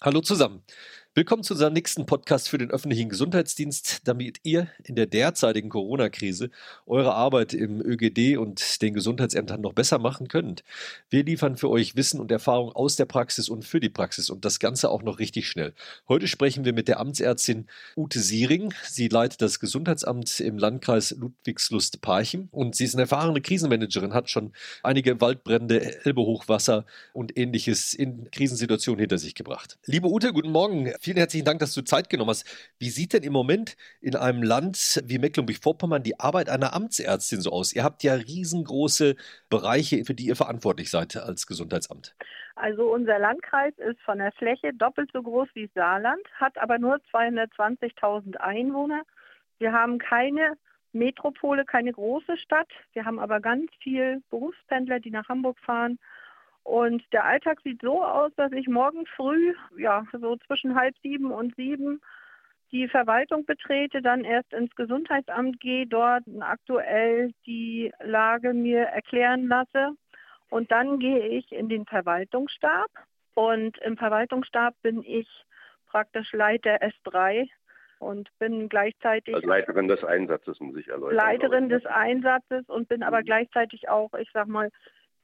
Hallo zusammen. Willkommen zu unserem nächsten Podcast für den öffentlichen Gesundheitsdienst, damit ihr in der derzeitigen Corona-Krise eure Arbeit im ÖGD und den Gesundheitsämtern noch besser machen könnt. Wir liefern für euch Wissen und Erfahrung aus der Praxis und für die Praxis und das Ganze auch noch richtig schnell. Heute sprechen wir mit der Amtsärztin Ute Siering. Sie leitet das Gesundheitsamt im Landkreis Ludwigslust-Parchim und sie ist eine erfahrene Krisenmanagerin, hat schon einige Waldbrände, Elbehochwasser und ähnliches in Krisensituationen hinter sich gebracht. Liebe Ute, guten Morgen. Vielen herzlichen Dank, dass du Zeit genommen hast. Wie sieht denn im Moment in einem Land wie Mecklenburg-Vorpommern die Arbeit einer Amtsärztin so aus? Ihr habt ja riesengroße Bereiche, für die ihr verantwortlich seid als Gesundheitsamt. Also unser Landkreis ist von der Fläche doppelt so groß wie Saarland, hat aber nur 220.000 Einwohner. Wir haben keine Metropole, keine große Stadt. Wir haben aber ganz viel Berufspendler, die nach Hamburg fahren und der Alltag sieht so aus, dass ich morgen früh, ja, so zwischen halb sieben und sieben, die Verwaltung betrete, dann erst ins Gesundheitsamt gehe, dort aktuell die Lage mir erklären lasse. Und dann gehe ich in den Verwaltungsstab. Und im Verwaltungsstab bin ich praktisch Leiter S3 und bin gleichzeitig also Leiterin des Einsatzes, muss ich erläutern. Leiterin des Einsatzes und bin aber mhm. gleichzeitig auch, ich sag mal,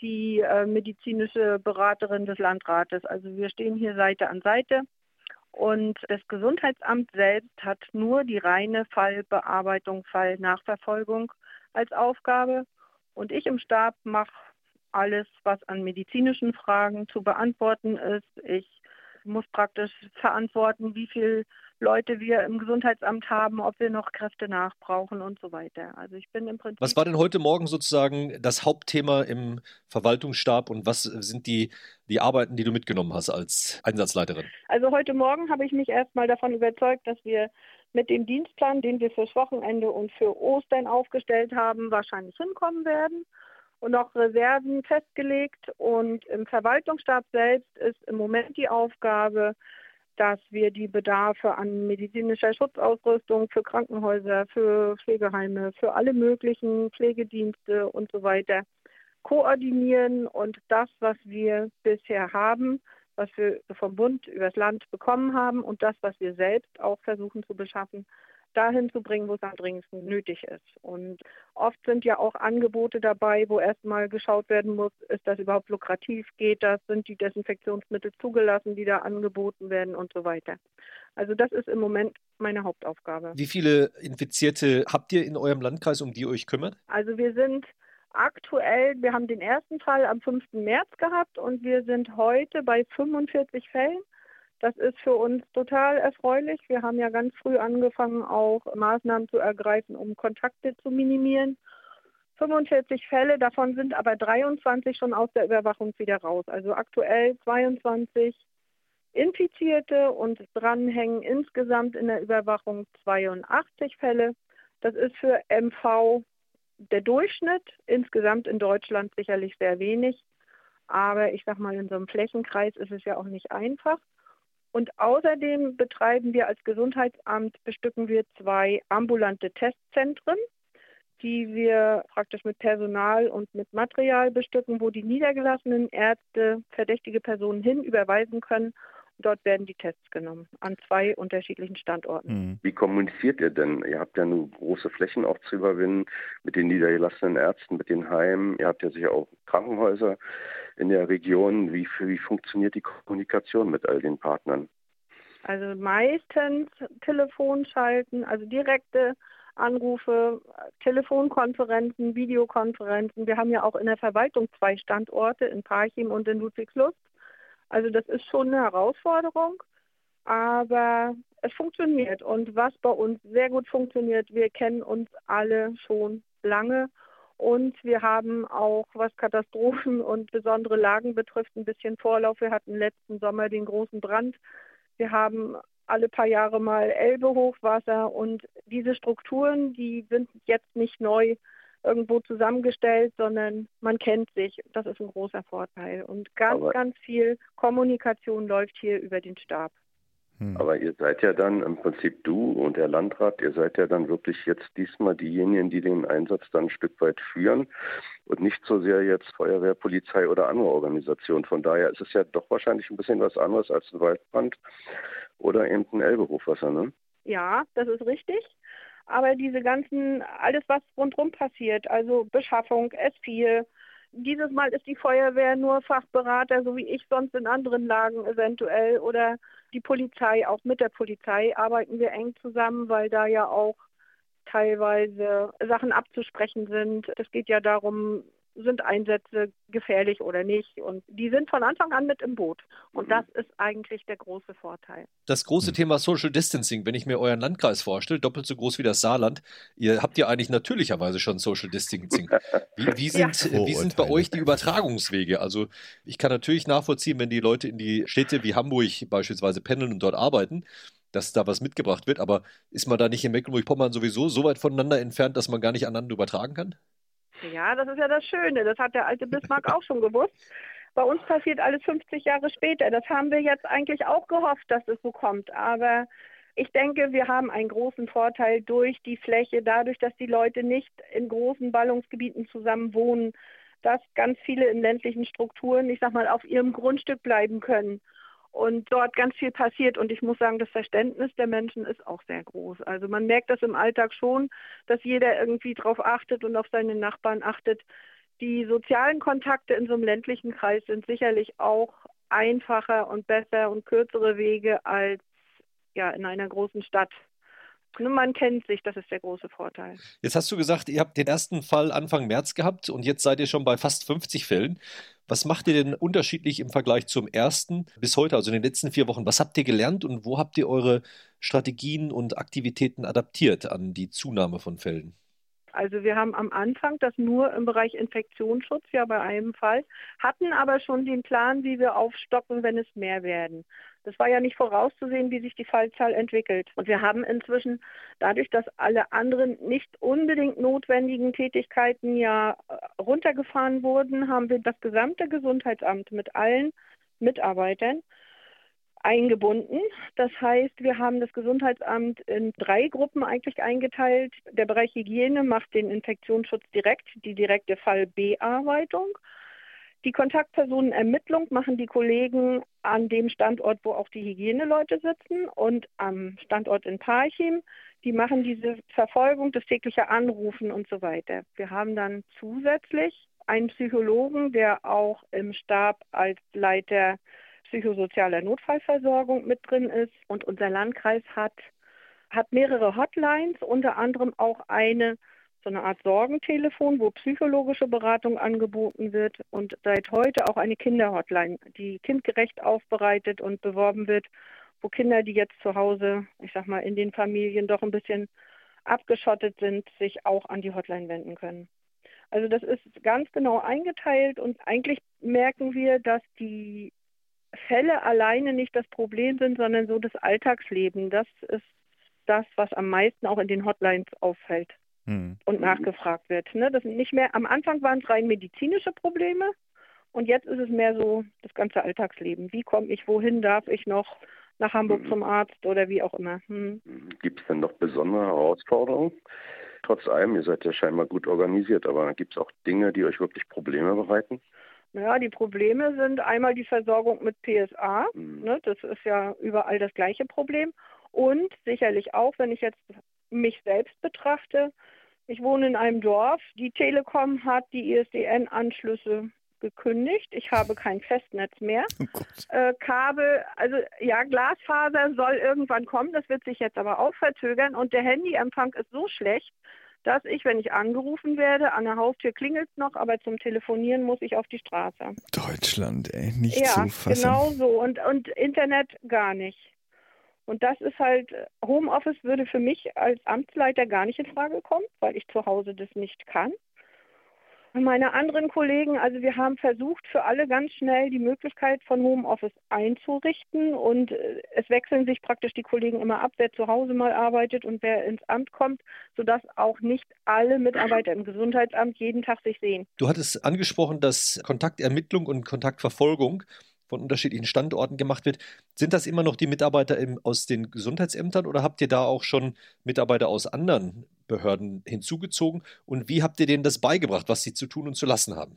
die äh, medizinische Beraterin des Landrates. Also wir stehen hier Seite an Seite. Und das Gesundheitsamt selbst hat nur die reine Fallbearbeitung, Fallnachverfolgung als Aufgabe. Und ich im Stab mache alles, was an medizinischen Fragen zu beantworten ist. Ich muss praktisch verantworten, wie viel Leute wir im Gesundheitsamt haben, ob wir noch Kräfte nachbrauchen und so weiter. Also ich bin im Prinzip. Was war denn heute Morgen sozusagen das Hauptthema im Verwaltungsstab und was sind die, die Arbeiten, die du mitgenommen hast als Einsatzleiterin? Also heute Morgen habe ich mich erstmal davon überzeugt, dass wir mit dem Dienstplan, den wir fürs Wochenende und für Ostern aufgestellt haben, wahrscheinlich hinkommen werden und auch Reserven festgelegt. Und im Verwaltungsstab selbst ist im Moment die Aufgabe, dass wir die Bedarfe an medizinischer Schutzausrüstung für Krankenhäuser, für Pflegeheime, für alle möglichen Pflegedienste und so weiter koordinieren. Und das, was wir bisher haben, was wir vom Bund übers Land bekommen haben und das, was wir selbst auch versuchen zu beschaffen, dahin zu bringen, wo es am dringendsten nötig ist. Und oft sind ja auch Angebote dabei, wo erstmal geschaut werden muss, ist das überhaupt lukrativ, geht das, sind die Desinfektionsmittel zugelassen, die da angeboten werden und so weiter. Also das ist im Moment meine Hauptaufgabe. Wie viele Infizierte habt ihr in eurem Landkreis, um die ihr euch kümmert? Also wir sind aktuell, wir haben den ersten Fall am 5. März gehabt und wir sind heute bei 45 Fällen. Das ist für uns total erfreulich. Wir haben ja ganz früh angefangen, auch Maßnahmen zu ergreifen, um Kontakte zu minimieren. 45 Fälle, davon sind aber 23 schon aus der Überwachung wieder raus. Also aktuell 22 Infizierte und dranhängen insgesamt in der Überwachung 82 Fälle. Das ist für MV der Durchschnitt, insgesamt in Deutschland sicherlich sehr wenig. Aber ich sage mal, in so einem Flächenkreis ist es ja auch nicht einfach. Und außerdem betreiben wir als Gesundheitsamt, bestücken wir zwei ambulante Testzentren, die wir praktisch mit Personal und mit Material bestücken, wo die niedergelassenen Ärzte verdächtige Personen hin überweisen können. Dort werden die Tests genommen an zwei unterschiedlichen Standorten. Mhm. Wie kommuniziert ihr denn? Ihr habt ja nur große Flächen auch zu überwinden mit den niedergelassenen Ärzten, mit den Heimen. Ihr habt ja sicher auch Krankenhäuser in der Region. Wie, wie funktioniert die Kommunikation mit all den Partnern? Also meistens Telefon schalten, also direkte Anrufe, Telefonkonferenzen, Videokonferenzen. Wir haben ja auch in der Verwaltung zwei Standorte in Parchim und in Ludwigslust. Also das ist schon eine Herausforderung, aber es funktioniert. Und was bei uns sehr gut funktioniert, wir kennen uns alle schon lange und wir haben auch, was Katastrophen und besondere Lagen betrifft, ein bisschen Vorlauf. Wir hatten letzten Sommer den großen Brand. Wir haben alle paar Jahre mal Elbe-Hochwasser und diese Strukturen, die sind jetzt nicht neu irgendwo zusammengestellt, sondern man kennt sich. Das ist ein großer Vorteil. Und ganz, Aber ganz viel Kommunikation läuft hier über den Stab. Hm. Aber ihr seid ja dann im Prinzip du und der Landrat, ihr seid ja dann wirklich jetzt diesmal diejenigen, die den Einsatz dann ein Stück weit führen und nicht so sehr jetzt Feuerwehr, Polizei oder andere Organisationen. Von daher ist es ja doch wahrscheinlich ein bisschen was anderes als ein Waldbrand oder eben ein Elbe-Hochwasser, ne? Ja, das ist richtig. Aber diese ganzen, alles was rundherum passiert, also Beschaffung, S4, dieses Mal ist die Feuerwehr nur Fachberater, so wie ich sonst in anderen Lagen eventuell, oder die Polizei, auch mit der Polizei arbeiten wir eng zusammen, weil da ja auch teilweise Sachen abzusprechen sind. Es geht ja darum, sind Einsätze gefährlich oder nicht. Und die sind von Anfang an mit im Boot. Und mhm. das ist eigentlich der große Vorteil. Das große mhm. Thema Social Distancing, wenn ich mir euren Landkreis vorstelle, doppelt so groß wie das Saarland, ihr habt ja eigentlich natürlicherweise schon Social Distancing. Wie, wie sind, ja. wie sind bei euch die Übertragungswege? Also ich kann natürlich nachvollziehen, wenn die Leute in die Städte wie Hamburg beispielsweise pendeln und dort arbeiten, dass da was mitgebracht wird. Aber ist man da nicht in Mecklenburg-Vorpommern sowieso so weit voneinander entfernt, dass man gar nicht aneinander übertragen kann? Ja, das ist ja das Schöne. Das hat der alte Bismarck auch schon gewusst. Bei uns passiert alles 50 Jahre später. Das haben wir jetzt eigentlich auch gehofft, dass es so kommt. Aber ich denke, wir haben einen großen Vorteil durch die Fläche, dadurch, dass die Leute nicht in großen Ballungsgebieten zusammen wohnen, dass ganz viele in ländlichen Strukturen, ich sag mal, auf ihrem Grundstück bleiben können und dort ganz viel passiert. Und ich muss sagen, das Verständnis der Menschen ist auch sehr groß. Also man merkt das im Alltag schon, dass jeder irgendwie darauf achtet und auf seine Nachbarn achtet. Die sozialen Kontakte in so einem ländlichen Kreis sind sicherlich auch einfacher und besser und kürzere Wege als ja, in einer großen Stadt. Man kennt sich, das ist der große Vorteil. Jetzt hast du gesagt, ihr habt den ersten Fall Anfang März gehabt und jetzt seid ihr schon bei fast 50 Fällen. Was macht ihr denn unterschiedlich im Vergleich zum ersten bis heute, also in den letzten vier Wochen? Was habt ihr gelernt und wo habt ihr eure Strategien und Aktivitäten adaptiert an die Zunahme von Fällen? Also wir haben am Anfang das nur im Bereich Infektionsschutz ja bei einem Fall, hatten aber schon den Plan, wie wir aufstocken, wenn es mehr werden. Das war ja nicht vorauszusehen, wie sich die Fallzahl entwickelt. Und wir haben inzwischen dadurch, dass alle anderen nicht unbedingt notwendigen Tätigkeiten ja äh, runtergefahren wurden, haben wir das gesamte Gesundheitsamt mit allen Mitarbeitern eingebunden. Das heißt, wir haben das Gesundheitsamt in drei Gruppen eigentlich eingeteilt. Der Bereich Hygiene macht den Infektionsschutz direkt, die direkte Fallbearbeitung. Die Kontaktpersonenermittlung machen die Kollegen an dem Standort, wo auch die Hygieneleute sitzen und am Standort in Parchim. Die machen diese Verfolgung, das tägliche Anrufen und so weiter. Wir haben dann zusätzlich einen Psychologen, der auch im Stab als Leiter psychosozialer Notfallversorgung mit drin ist. Und unser Landkreis hat, hat mehrere Hotlines, unter anderem auch eine, so eine Art Sorgentelefon, wo psychologische Beratung angeboten wird und seit heute auch eine Kinderhotline, die kindgerecht aufbereitet und beworben wird, wo Kinder, die jetzt zu Hause, ich sag mal, in den Familien doch ein bisschen abgeschottet sind, sich auch an die Hotline wenden können. Also das ist ganz genau eingeteilt und eigentlich merken wir, dass die Fälle alleine nicht das Problem sind, sondern so das Alltagsleben. Das ist das, was am meisten auch in den Hotlines auffällt hm. und nachgefragt wird. Ne? Das sind nicht mehr, am Anfang waren es rein medizinische Probleme und jetzt ist es mehr so das ganze Alltagsleben. Wie komme ich wohin? Darf ich noch nach Hamburg hm. zum Arzt oder wie auch immer? Hm. Gibt es denn noch besondere Herausforderungen? Trotz allem, ihr seid ja scheinbar gut organisiert, aber gibt es auch Dinge, die euch wirklich Probleme bereiten? Ja, die Probleme sind einmal die Versorgung mit PSA. Mhm. Ne, das ist ja überall das gleiche Problem. Und sicherlich auch, wenn ich jetzt mich selbst betrachte, ich wohne in einem Dorf. Die Telekom hat die ISDN-Anschlüsse gekündigt. Ich habe kein Festnetz mehr. Oh äh, Kabel, also ja, Glasfaser soll irgendwann kommen. Das wird sich jetzt aber auch verzögern. Und der Handyempfang ist so schlecht, dass ich, wenn ich angerufen werde, an der Haustür klingelt noch, aber zum Telefonieren muss ich auf die Straße. Deutschland, ey, nicht ja, zu fassen. genau so. Und, und Internet gar nicht. Und das ist halt, Homeoffice würde für mich als Amtsleiter gar nicht in Frage kommen, weil ich zu Hause das nicht kann meine anderen Kollegen, also wir haben versucht, für alle ganz schnell die Möglichkeit von Homeoffice einzurichten und äh, es wechseln sich praktisch die Kollegen immer ab, wer zu Hause mal arbeitet und wer ins Amt kommt, sodass auch nicht alle Mitarbeiter im Gesundheitsamt jeden Tag sich sehen. Du hattest angesprochen, dass Kontaktermittlung und Kontaktverfolgung von unterschiedlichen Standorten gemacht wird. Sind das immer noch die Mitarbeiter im, aus den Gesundheitsämtern oder habt ihr da auch schon Mitarbeiter aus anderen Behörden hinzugezogen? Und wie habt ihr denen das beigebracht, was sie zu tun und zu lassen haben?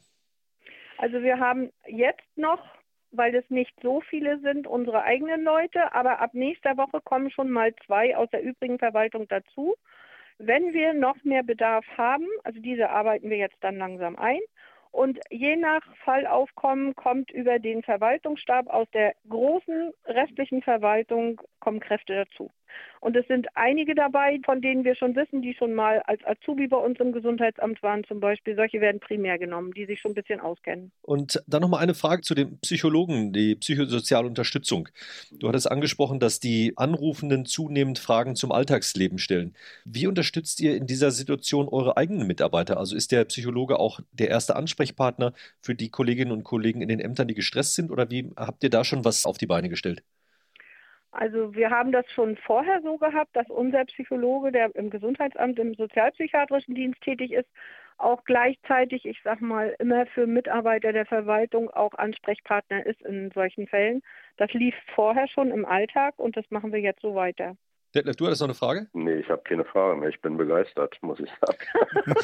Also wir haben jetzt noch, weil es nicht so viele sind, unsere eigenen Leute, aber ab nächster Woche kommen schon mal zwei aus der übrigen Verwaltung dazu. Wenn wir noch mehr Bedarf haben, also diese arbeiten wir jetzt dann langsam ein, und je nach Fallaufkommen kommt über den Verwaltungsstab aus der großen restlichen Verwaltung kommen Kräfte dazu. Und es sind einige dabei, von denen wir schon wissen, die schon mal als Azubi bei uns im Gesundheitsamt waren zum Beispiel. Solche werden primär genommen, die sich schon ein bisschen auskennen. Und dann nochmal eine Frage zu den Psychologen, die psychosoziale Unterstützung. Du hattest angesprochen, dass die Anrufenden zunehmend Fragen zum Alltagsleben stellen. Wie unterstützt ihr in dieser Situation eure eigenen Mitarbeiter? Also ist der Psychologe auch der erste Ansprechpartner für die Kolleginnen und Kollegen in den Ämtern, die gestresst sind? Oder wie habt ihr da schon was auf die Beine gestellt? Also wir haben das schon vorher so gehabt, dass unser Psychologe, der im Gesundheitsamt im sozialpsychiatrischen Dienst tätig ist, auch gleichzeitig, ich sag mal, immer für Mitarbeiter der Verwaltung auch Ansprechpartner ist in solchen Fällen. Das lief vorher schon im Alltag und das machen wir jetzt so weiter. Detlef, du hattest noch eine Frage? Nee, ich habe keine Frage mehr. Ich bin begeistert, muss ich sagen.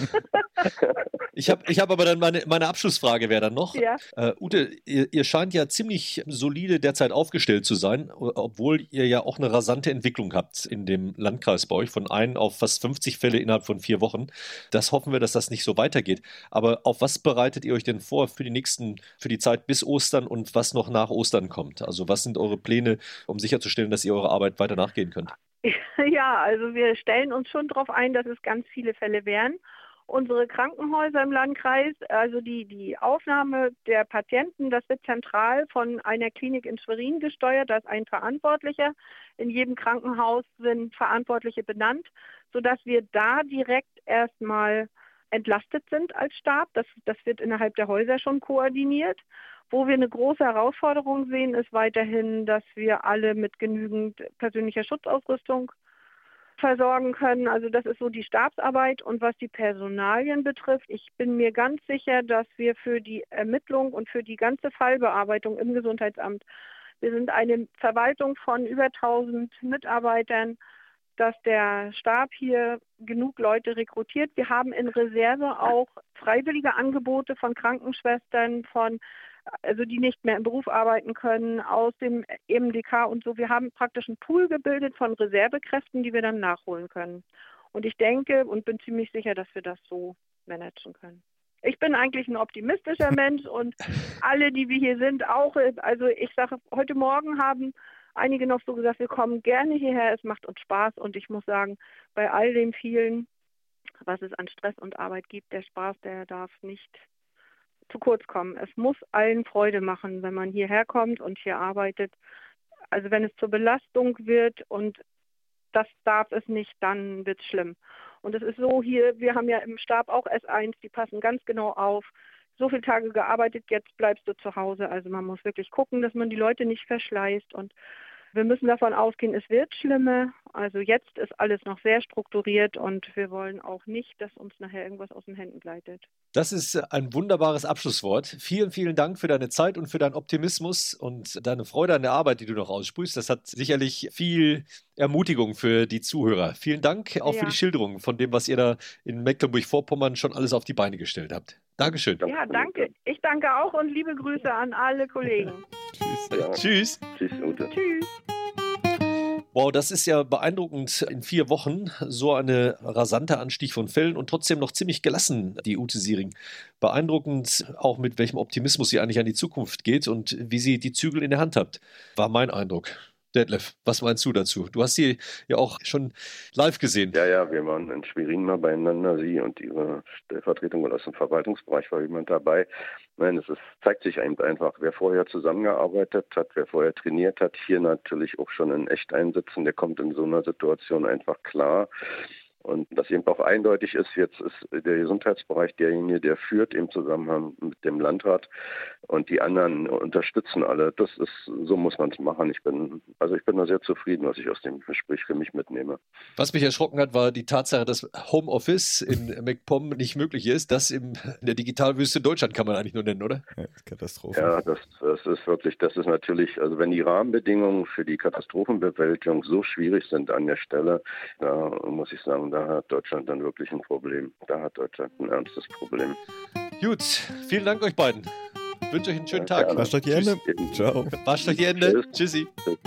ich habe ich hab aber dann meine, meine Abschlussfrage wäre dann noch. Ja. Uh, Ute, ihr, ihr, scheint ja ziemlich solide derzeit aufgestellt zu sein, obwohl ihr ja auch eine rasante Entwicklung habt in dem Landkreis bei euch, von ein auf fast 50 Fälle innerhalb von vier Wochen. Das hoffen wir, dass das nicht so weitergeht. Aber auf was bereitet ihr euch denn vor für die nächsten, für die Zeit bis Ostern und was noch nach Ostern kommt? Also was sind eure Pläne, um sicherzustellen, dass ihr eure Arbeit weiter nachgehen könnt? Ja, also wir stellen uns schon darauf ein, dass es ganz viele Fälle wären. Unsere Krankenhäuser im Landkreis, also die, die Aufnahme der Patienten, das wird zentral von einer Klinik in Schwerin gesteuert. Da ist ein Verantwortlicher. In jedem Krankenhaus sind Verantwortliche benannt, sodass wir da direkt erstmal entlastet sind als Stab. Das, das wird innerhalb der Häuser schon koordiniert. Wo wir eine große Herausforderung sehen, ist weiterhin, dass wir alle mit genügend persönlicher Schutzausrüstung versorgen können. Also das ist so die Stabsarbeit. Und was die Personalien betrifft, ich bin mir ganz sicher, dass wir für die Ermittlung und für die ganze Fallbearbeitung im Gesundheitsamt, wir sind eine Verwaltung von über 1000 Mitarbeitern, dass der Stab hier genug Leute rekrutiert. Wir haben in Reserve auch freiwillige Angebote von Krankenschwestern, von also die nicht mehr im Beruf arbeiten können, aus dem EMDK und so. Wir haben praktisch einen Pool gebildet von Reservekräften, die wir dann nachholen können. Und ich denke und bin ziemlich sicher, dass wir das so managen können. Ich bin eigentlich ein optimistischer Mensch und alle, die wir hier sind, auch. Also ich sage, heute Morgen haben einige noch so gesagt, wir kommen gerne hierher, es macht uns Spaß und ich muss sagen, bei all dem vielen, was es an Stress und Arbeit gibt, der Spaß, der darf nicht zu kurz kommen. Es muss allen Freude machen, wenn man hierher kommt und hier arbeitet. Also wenn es zur Belastung wird und das darf es nicht, dann wird es schlimm. Und es ist so hier, wir haben ja im Stab auch S1, die passen ganz genau auf. So viele Tage gearbeitet, jetzt bleibst du zu Hause. Also man muss wirklich gucken, dass man die Leute nicht verschleißt und wir müssen davon ausgehen, es wird schlimmer. Also jetzt ist alles noch sehr strukturiert und wir wollen auch nicht, dass uns nachher irgendwas aus den Händen gleitet. Das ist ein wunderbares Abschlusswort. Vielen, vielen Dank für deine Zeit und für deinen Optimismus und deine Freude an der Arbeit, die du noch aussprühst. Das hat sicherlich viel Ermutigung für die Zuhörer. Vielen Dank auch ja. für die Schilderung von dem, was ihr da in Mecklenburg-Vorpommern schon alles auf die Beine gestellt habt. Dankeschön. Ja, danke. Ich danke auch und liebe Grüße an alle Kollegen. Tschüss. Ja. Tschüss. Tschüss, Ute. Tschüss. Wow, das ist ja beeindruckend in vier Wochen. So eine rasante Anstieg von Fällen und trotzdem noch ziemlich gelassen, die Ute Siering. Beeindruckend auch mit welchem Optimismus sie eigentlich an die Zukunft geht und wie sie die Zügel in der Hand hat, war mein Eindruck. Detlef, was meinst du dazu? Du hast sie ja auch schon live gesehen. Ja, ja, wir waren in Schwerin mal beieinander. Sie und ihre Stellvertretung aus dem Verwaltungsbereich war jemand dabei. Nein, es ist, zeigt sich einfach, wer vorher zusammengearbeitet hat, wer vorher trainiert hat, hier natürlich auch schon in echt einsitzen, der kommt in so einer Situation einfach klar. Und das eben auch eindeutig ist, jetzt ist der Gesundheitsbereich derjenige, der führt im Zusammenhang mit dem Landrat und die anderen unterstützen alle. Das ist, so muss man es machen. Ich bin, also ich bin da sehr zufrieden, was ich aus dem Gespräch für mich mitnehme. Was mich erschrocken hat, war die Tatsache, dass Homeoffice in MacPom nicht möglich ist. Das im, in der Digitalwüste Deutschland kann man eigentlich nur nennen, oder? Ja, Katastrophe. Ja, das, das ist wirklich, das ist natürlich, also wenn die Rahmenbedingungen für die Katastrophenbewältigung so schwierig sind an der Stelle, da muss ich sagen, da hat Deutschland dann wirklich ein Problem. Da hat Deutschland ein ernstes Problem. Gut, vielen Dank euch beiden. Ich wünsche euch einen schönen ja, Tag. Wascht euch die Hände. Ciao. Wascht euch die Hände. Tschüssi. Tschüssi.